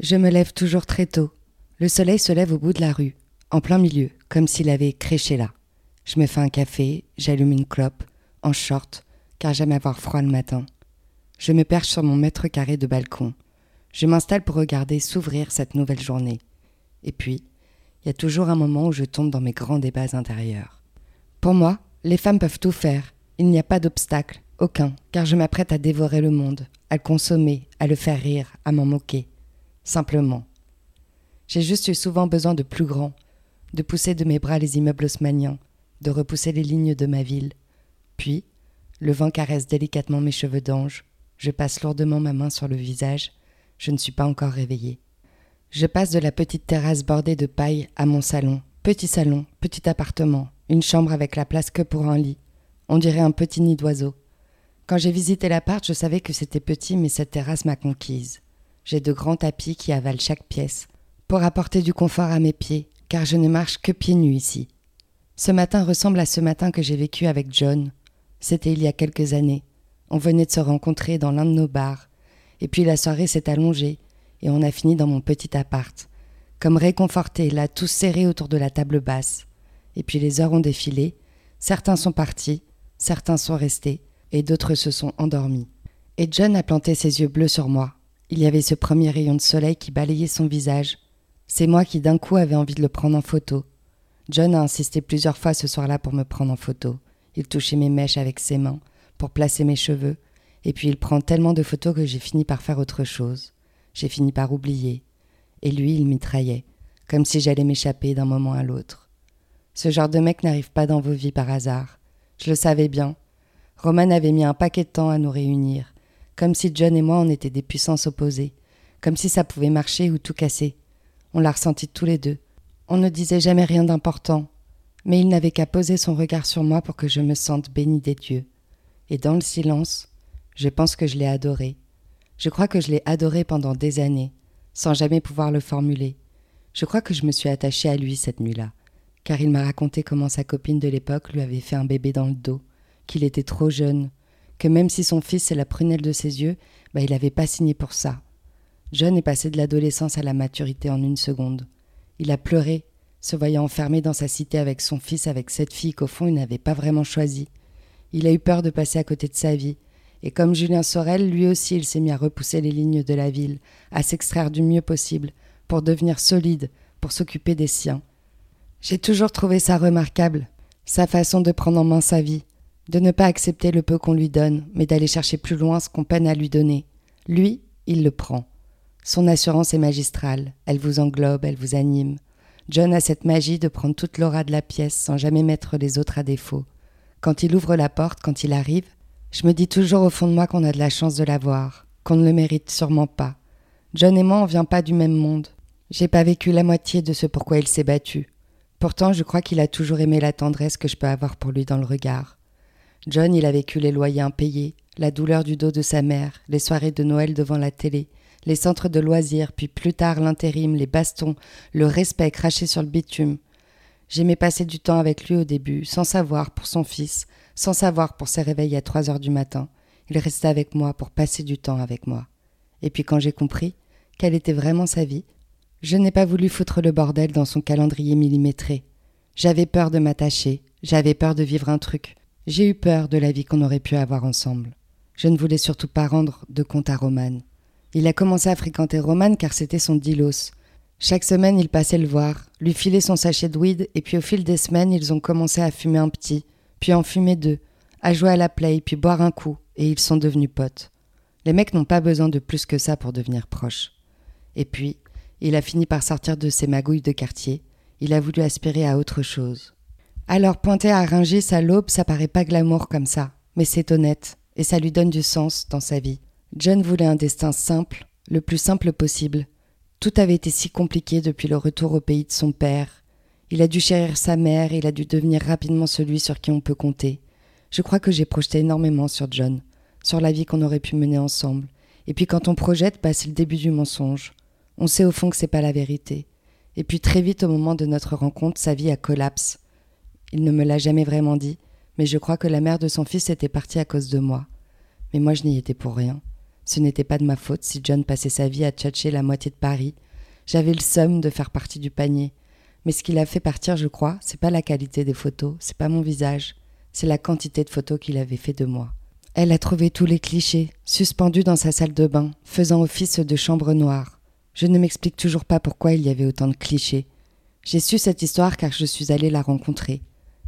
Je me lève toujours très tôt. Le soleil se lève au bout de la rue, en plein milieu, comme s'il avait créché là. Je me fais un café, j'allume une clope, en short, car j'aime avoir froid le matin. Je me perche sur mon mètre carré de balcon. Je m'installe pour regarder s'ouvrir cette nouvelle journée. Et puis, il y a toujours un moment où je tombe dans mes grands débats intérieurs. Pour moi, les femmes peuvent tout faire. Il n'y a pas d'obstacle, aucun, car je m'apprête à dévorer le monde, à le consommer, à le faire rire, à m'en moquer. Simplement. J'ai juste eu souvent besoin de plus grand, de pousser de mes bras les immeubles haussmanniens, de repousser les lignes de ma ville. Puis, le vent caresse délicatement mes cheveux d'ange, je passe lourdement ma main sur le visage, je ne suis pas encore réveillée. Je passe de la petite terrasse bordée de paille à mon salon, petit salon, petit appartement, une chambre avec la place que pour un lit. On dirait un petit nid d'oiseau. Quand j'ai visité l'appart, je savais que c'était petit, mais cette terrasse m'a conquise. J'ai de grands tapis qui avalent chaque pièce, pour apporter du confort à mes pieds, car je ne marche que pieds nus ici. Ce matin ressemble à ce matin que j'ai vécu avec John. C'était il y a quelques années. On venait de se rencontrer dans l'un de nos bars, et puis la soirée s'est allongée, et on a fini dans mon petit appart, comme réconfortés, là, tous serrés autour de la table basse. Et puis les heures ont défilé, certains sont partis, certains sont restés, et d'autres se sont endormis. Et John a planté ses yeux bleus sur moi. Il y avait ce premier rayon de soleil qui balayait son visage. C'est moi qui d'un coup avais envie de le prendre en photo. John a insisté plusieurs fois ce soir-là pour me prendre en photo. Il touchait mes mèches avec ses mains, pour placer mes cheveux, et puis il prend tellement de photos que j'ai fini par faire autre chose. J'ai fini par oublier. Et lui, il mitraillait, comme si j'allais m'échapper d'un moment à l'autre. Ce genre de mec n'arrive pas dans vos vies par hasard. Je le savais bien, Roman avait mis un paquet de temps à nous réunir, comme si John et moi on était des puissances opposées, comme si ça pouvait marcher ou tout casser. On l'a ressenti tous les deux. On ne disait jamais rien d'important, mais il n'avait qu'à poser son regard sur moi pour que je me sente bénie des dieux. Et dans le silence, je pense que je l'ai adoré. Je crois que je l'ai adoré pendant des années, sans jamais pouvoir le formuler. Je crois que je me suis attachée à lui cette nuit-là, car il m'a raconté comment sa copine de l'époque lui avait fait un bébé dans le dos, qu'il était trop jeune, que même si son fils est la prunelle de ses yeux, bah, il n'avait pas signé pour ça. John est passé de l'adolescence à la maturité en une seconde. Il a pleuré, se voyant enfermé dans sa cité avec son fils, avec cette fille qu'au fond il n'avait pas vraiment choisie. Il a eu peur de passer à côté de sa vie, et comme Julien Sorel, lui aussi il s'est mis à repousser les lignes de la ville, à s'extraire du mieux possible, pour devenir solide, pour s'occuper des siens. J'ai toujours trouvé ça remarquable, sa façon de prendre en main sa vie, de ne pas accepter le peu qu'on lui donne, mais d'aller chercher plus loin ce qu'on peine à lui donner. Lui, il le prend. Son assurance est magistrale, elle vous englobe, elle vous anime. John a cette magie de prendre toute l'aura de la pièce sans jamais mettre les autres à défaut. Quand il ouvre la porte, quand il arrive, je me dis toujours au fond de moi qu'on a de la chance de l'avoir, qu'on ne le mérite sûrement pas. John et moi, on vient pas du même monde. J'ai pas vécu la moitié de ce pourquoi il s'est battu. Pourtant, je crois qu'il a toujours aimé la tendresse que je peux avoir pour lui dans le regard. John, il a vécu les loyers impayés, la douleur du dos de sa mère, les soirées de Noël devant la télé, les centres de loisirs, puis plus tard l'intérim, les bastons, le respect craché sur le bitume. J'aimais passer du temps avec lui au début, sans savoir pour son fils, sans savoir pour ses réveils à trois heures du matin. Il restait avec moi pour passer du temps avec moi. Et puis quand j'ai compris quelle était vraiment sa vie, je n'ai pas voulu foutre le bordel dans son calendrier millimétré. J'avais peur de m'attacher, j'avais peur de vivre un truc. J'ai eu peur de la vie qu'on aurait pu avoir ensemble. Je ne voulais surtout pas rendre de compte à Roman. Il a commencé à fréquenter Roman car c'était son dilos. Chaque semaine, il passait le voir, lui filait son sachet de weed, et puis au fil des semaines, ils ont commencé à fumer un petit, puis en fumer deux, à jouer à la play, puis boire un coup, et ils sont devenus potes. Les mecs n'ont pas besoin de plus que ça pour devenir proches. Et puis, il a fini par sortir de ses magouilles de quartier, il a voulu aspirer à autre chose. Alors pointer à Rungis à l'aube, ça paraît pas glamour comme ça, mais c'est honnête, et ça lui donne du sens dans sa vie. John voulait un destin simple, le plus simple possible. Tout avait été si compliqué depuis le retour au pays de son père. Il a dû chérir sa mère, il a dû devenir rapidement celui sur qui on peut compter. Je crois que j'ai projeté énormément sur John, sur la vie qu'on aurait pu mener ensemble. Et puis quand on projette, bah, c'est le début du mensonge. On sait au fond que c'est pas la vérité. Et puis très vite au moment de notre rencontre, sa vie a collapse. Il ne me l'a jamais vraiment dit, mais je crois que la mère de son fils était partie à cause de moi. Mais moi je n'y étais pour rien. Ce n'était pas de ma faute si John passait sa vie à tchatcher la moitié de Paris. J'avais le somme de faire partie du panier. Mais ce qui l'a fait partir, je crois, c'est pas la qualité des photos, c'est pas mon visage, c'est la quantité de photos qu'il avait fait de moi. Elle a trouvé tous les clichés, suspendus dans sa salle de bain, faisant office de chambre noire. Je ne m'explique toujours pas pourquoi il y avait autant de clichés. J'ai su cette histoire car je suis allée la rencontrer.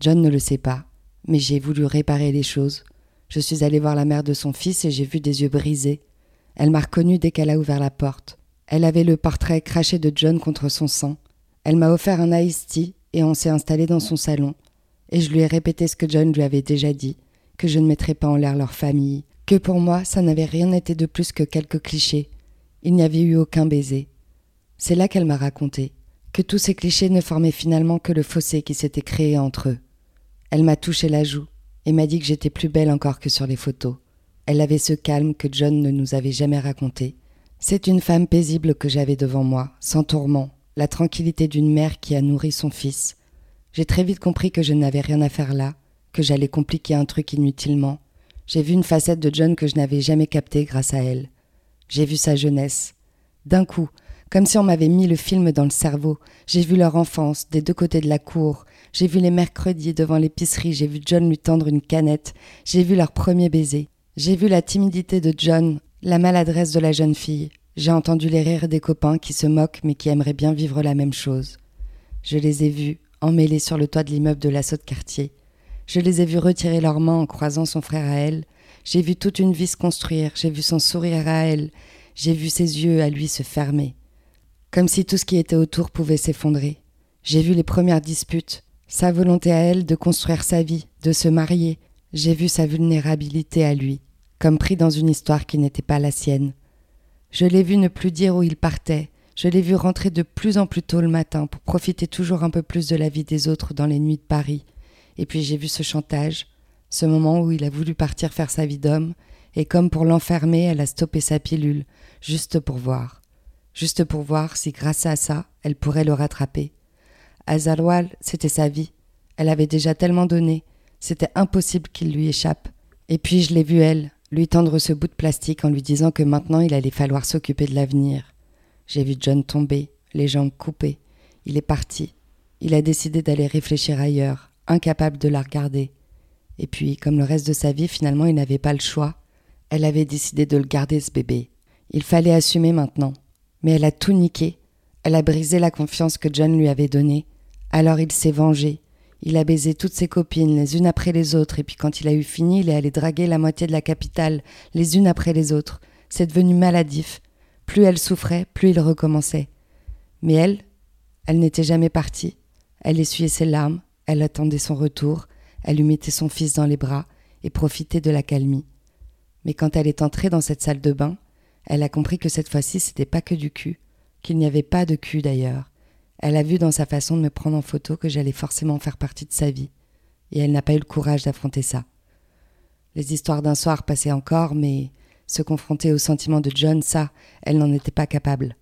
John ne le sait pas, mais j'ai voulu réparer les choses. Je suis allée voir la mère de son fils et j'ai vu des yeux brisés. Elle m'a reconnue dès qu'elle a ouvert la porte. Elle avait le portrait craché de John contre son sang. Elle m'a offert un iced tea et on s'est installé dans son salon. Et je lui ai répété ce que John lui avait déjà dit, que je ne mettrais pas en l'air leur famille, que pour moi ça n'avait rien été de plus que quelques clichés. Il n'y avait eu aucun baiser. C'est là qu'elle m'a raconté que tous ces clichés ne formaient finalement que le fossé qui s'était créé entre eux. Elle m'a touché la joue et m'a dit que j'étais plus belle encore que sur les photos. Elle avait ce calme que John ne nous avait jamais raconté. C'est une femme paisible que j'avais devant moi, sans tourment, la tranquillité d'une mère qui a nourri son fils. J'ai très vite compris que je n'avais rien à faire là, que j'allais compliquer un truc inutilement. J'ai vu une facette de John que je n'avais jamais captée grâce à elle. J'ai vu sa jeunesse. D'un coup, comme si on m'avait mis le film dans le cerveau. J'ai vu leur enfance, des deux côtés de la cour. J'ai vu les mercredis devant l'épicerie, j'ai vu John lui tendre une canette. J'ai vu leur premier baiser. J'ai vu la timidité de John, la maladresse de la jeune fille. J'ai entendu les rires des copains qui se moquent mais qui aimeraient bien vivre la même chose. Je les ai vus, emmêlés sur le toit de l'immeuble de l'assaut de quartier. Je les ai vus retirer leurs mains en croisant son frère à elle. J'ai vu toute une vie se construire, j'ai vu son sourire à elle, j'ai vu ses yeux à lui se fermer comme si tout ce qui était autour pouvait s'effondrer. J'ai vu les premières disputes, sa volonté à elle de construire sa vie, de se marier. J'ai vu sa vulnérabilité à lui, comme pris dans une histoire qui n'était pas la sienne. Je l'ai vu ne plus dire où il partait, je l'ai vu rentrer de plus en plus tôt le matin pour profiter toujours un peu plus de la vie des autres dans les nuits de Paris. Et puis j'ai vu ce chantage, ce moment où il a voulu partir faire sa vie d'homme, et comme pour l'enfermer, elle a stoppé sa pilule, juste pour voir juste pour voir si grâce à ça, elle pourrait le rattraper. Azalwal, c'était sa vie. Elle avait déjà tellement donné, c'était impossible qu'il lui échappe. Et puis je l'ai vue, elle, lui tendre ce bout de plastique en lui disant que maintenant il allait falloir s'occuper de l'avenir. J'ai vu John tomber, les jambes coupées. Il est parti. Il a décidé d'aller réfléchir ailleurs, incapable de la regarder. Et puis, comme le reste de sa vie, finalement, il n'avait pas le choix. Elle avait décidé de le garder, ce bébé. Il fallait assumer maintenant. Mais elle a tout niqué. Elle a brisé la confiance que John lui avait donnée. Alors il s'est vengé. Il a baisé toutes ses copines, les unes après les autres, et puis quand il a eu fini, il est allé draguer la moitié de la capitale, les unes après les autres. C'est devenu maladif. Plus elle souffrait, plus il recommençait. Mais elle, elle n'était jamais partie. Elle essuyait ses larmes, elle attendait son retour, elle lui mettait son fils dans les bras et profitait de la calmie. Mais quand elle est entrée dans cette salle de bain, elle a compris que cette fois-ci, c'était pas que du cul, qu'il n'y avait pas de cul d'ailleurs. Elle a vu dans sa façon de me prendre en photo que j'allais forcément faire partie de sa vie, et elle n'a pas eu le courage d'affronter ça. Les histoires d'un soir passaient encore, mais se confronter au sentiment de John, ça, elle n'en était pas capable.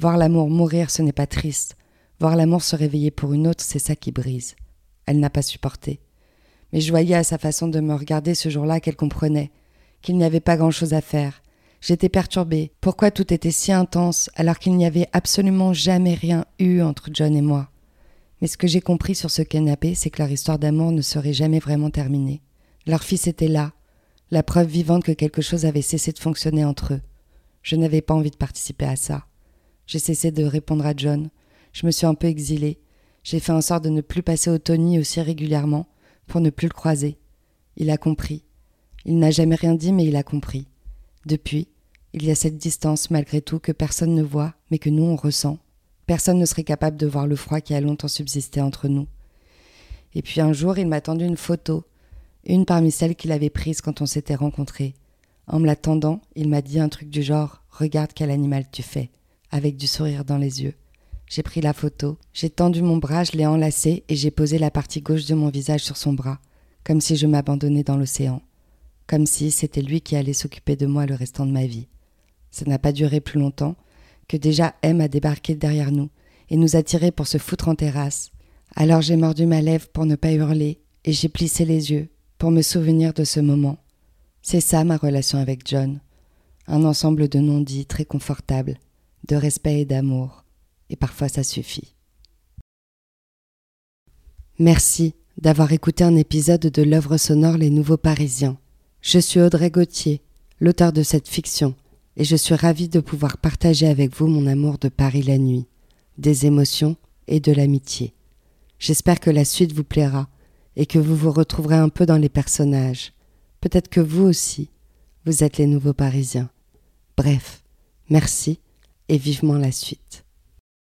Voir l'amour mourir, ce n'est pas triste. Voir l'amour se réveiller pour une autre, c'est ça qui brise. Elle n'a pas supporté. Mais je voyais à sa façon de me regarder ce jour-là qu'elle comprenait, qu'il n'y avait pas grand-chose à faire, J'étais perturbée. Pourquoi tout était si intense alors qu'il n'y avait absolument jamais rien eu entre John et moi? Mais ce que j'ai compris sur ce canapé, c'est que leur histoire d'amour ne serait jamais vraiment terminée. Leur fils était là, la preuve vivante que quelque chose avait cessé de fonctionner entre eux. Je n'avais pas envie de participer à ça. J'ai cessé de répondre à John. Je me suis un peu exilée. J'ai fait en sorte de ne plus passer au Tony aussi régulièrement pour ne plus le croiser. Il a compris. Il n'a jamais rien dit, mais il a compris. Depuis, il y a cette distance malgré tout que personne ne voit, mais que nous on ressent. Personne ne serait capable de voir le froid qui a longtemps subsisté entre nous. Et puis un jour, il m'a tendu une photo, une parmi celles qu'il avait prises quand on s'était rencontrés. En me la tendant, il m'a dit un truc du genre Regarde quel animal tu fais. avec du sourire dans les yeux. J'ai pris la photo, j'ai tendu mon bras, je l'ai enlacé et j'ai posé la partie gauche de mon visage sur son bras, comme si je m'abandonnais dans l'océan, comme si c'était lui qui allait s'occuper de moi le restant de ma vie. Ça n'a pas duré plus longtemps que déjà M a débarqué derrière nous et nous a tirés pour se foutre en terrasse. Alors j'ai mordu ma lèvre pour ne pas hurler et j'ai plissé les yeux pour me souvenir de ce moment. C'est ça ma relation avec John. Un ensemble de non-dits très confortable, de respect et d'amour. Et parfois ça suffit. Merci d'avoir écouté un épisode de l'œuvre sonore Les Nouveaux Parisiens. Je suis Audrey Gauthier, l'auteur de cette fiction, et je suis ravie de pouvoir partager avec vous mon amour de Paris la nuit, des émotions et de l'amitié. J'espère que la suite vous plaira et que vous vous retrouverez un peu dans les personnages. Peut-être que vous aussi, vous êtes les nouveaux Parisiens. Bref, merci et vivement la suite.